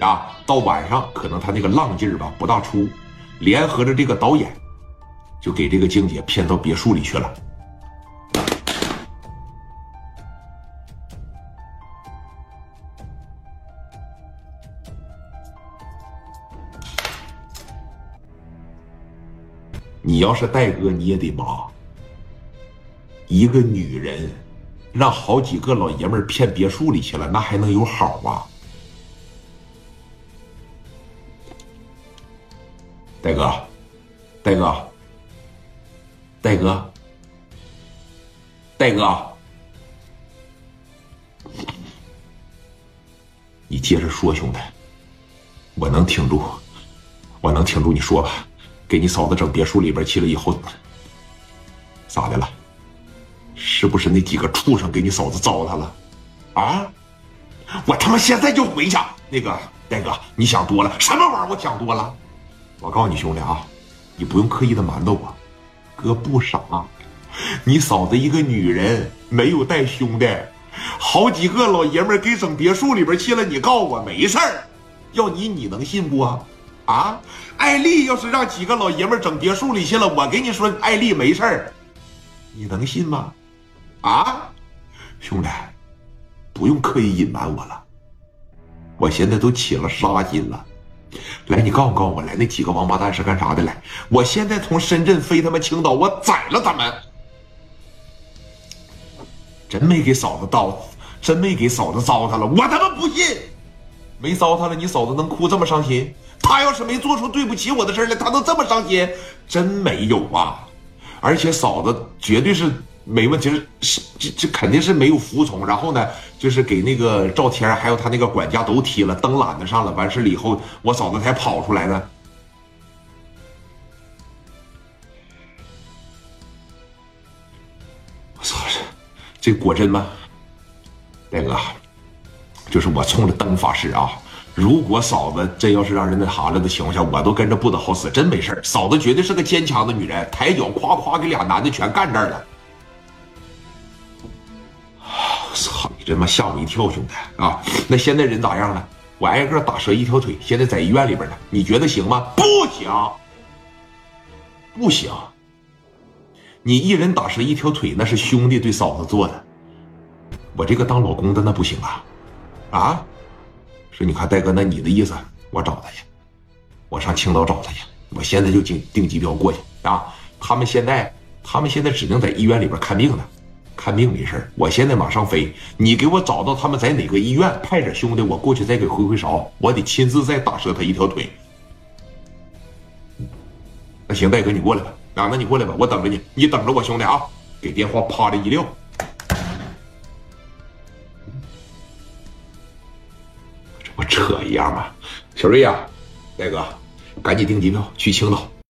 啊，到晚上可能他那个浪劲儿吧不大出，联合着这个导演，就给这个静姐骗到别墅里去了。你要是戴哥，你也得麻。一个女人让好几个老爷们儿骗别墅里去了，那还能有好啊？戴哥，戴哥，戴哥，戴哥，你接着说，兄弟，我能挺住，我能挺住。你说吧，给你嫂子整别墅里边去了以后，咋的了？是不是那几个畜生给你嫂子糟蹋了？啊！我他妈现在就回去。那个戴哥，你想多了，什么玩意儿？我想多了。我告诉你兄弟啊，你不用刻意的瞒着我，哥不傻。你嫂子一个女人，没有带兄弟，好几个老爷们给整别墅里边去了。你告诉我没事儿，要你你能信不？啊，艾丽要是让几个老爷们整别墅里去了，我跟你说，艾丽没事儿，你能信吗？啊，兄弟，不用刻意隐瞒我了，我现在都起了杀心了。来，你告诉告诉我，来那几个王八蛋是干啥的？来，我现在从深圳飞他妈青岛，我宰了他们！真没给嫂子叨，真没给嫂子糟蹋了，我他妈不信！没糟蹋了，你嫂子能哭这么伤心？她要是没做出对不起我的事来，她能这么伤心？真没有啊！而且嫂子绝对是。没问题，是这这肯定是没有服从。然后呢，就是给那个赵天还有他那个管家都踢了，蹬懒子上了。完事了以后，我嫂子才跑出来的。我操，这这果真吗？大哥，就是我冲着灯发誓啊！如果嫂子真要是让人那啥了的情况下，我都跟着不得好死，真没事嫂子绝对是个坚强的女人，抬脚夸夸给俩男的全干这儿了。操你！这妈吓我一跳，兄弟啊！那现在人咋样了？我挨个打折一条腿，现在在医院里边呢。你觉得行吗？不行，不行！你一人打折一条腿，那是兄弟对嫂子做的。我这个当老公的那不行啊！啊！说你看，戴哥，那你的意思，我找他去，我上青岛找他去。我现在就订订机票过去啊！他们现在，他们现在只能在医院里边看病呢。看病没事我现在马上飞。你给我找到他们在哪个医院，派点兄弟，我过去再给挥挥勺。我得亲自再打折他一条腿。那行，戴哥，你过来吧。啊，那你过来吧，我等着你。你等着我，兄弟啊！给电话啪的一撂。这不扯一样吗？小瑞呀，戴哥，赶紧订机票去青岛。